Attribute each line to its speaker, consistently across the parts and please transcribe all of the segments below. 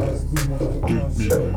Speaker 1: Seven.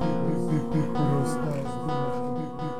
Speaker 1: Ruslar.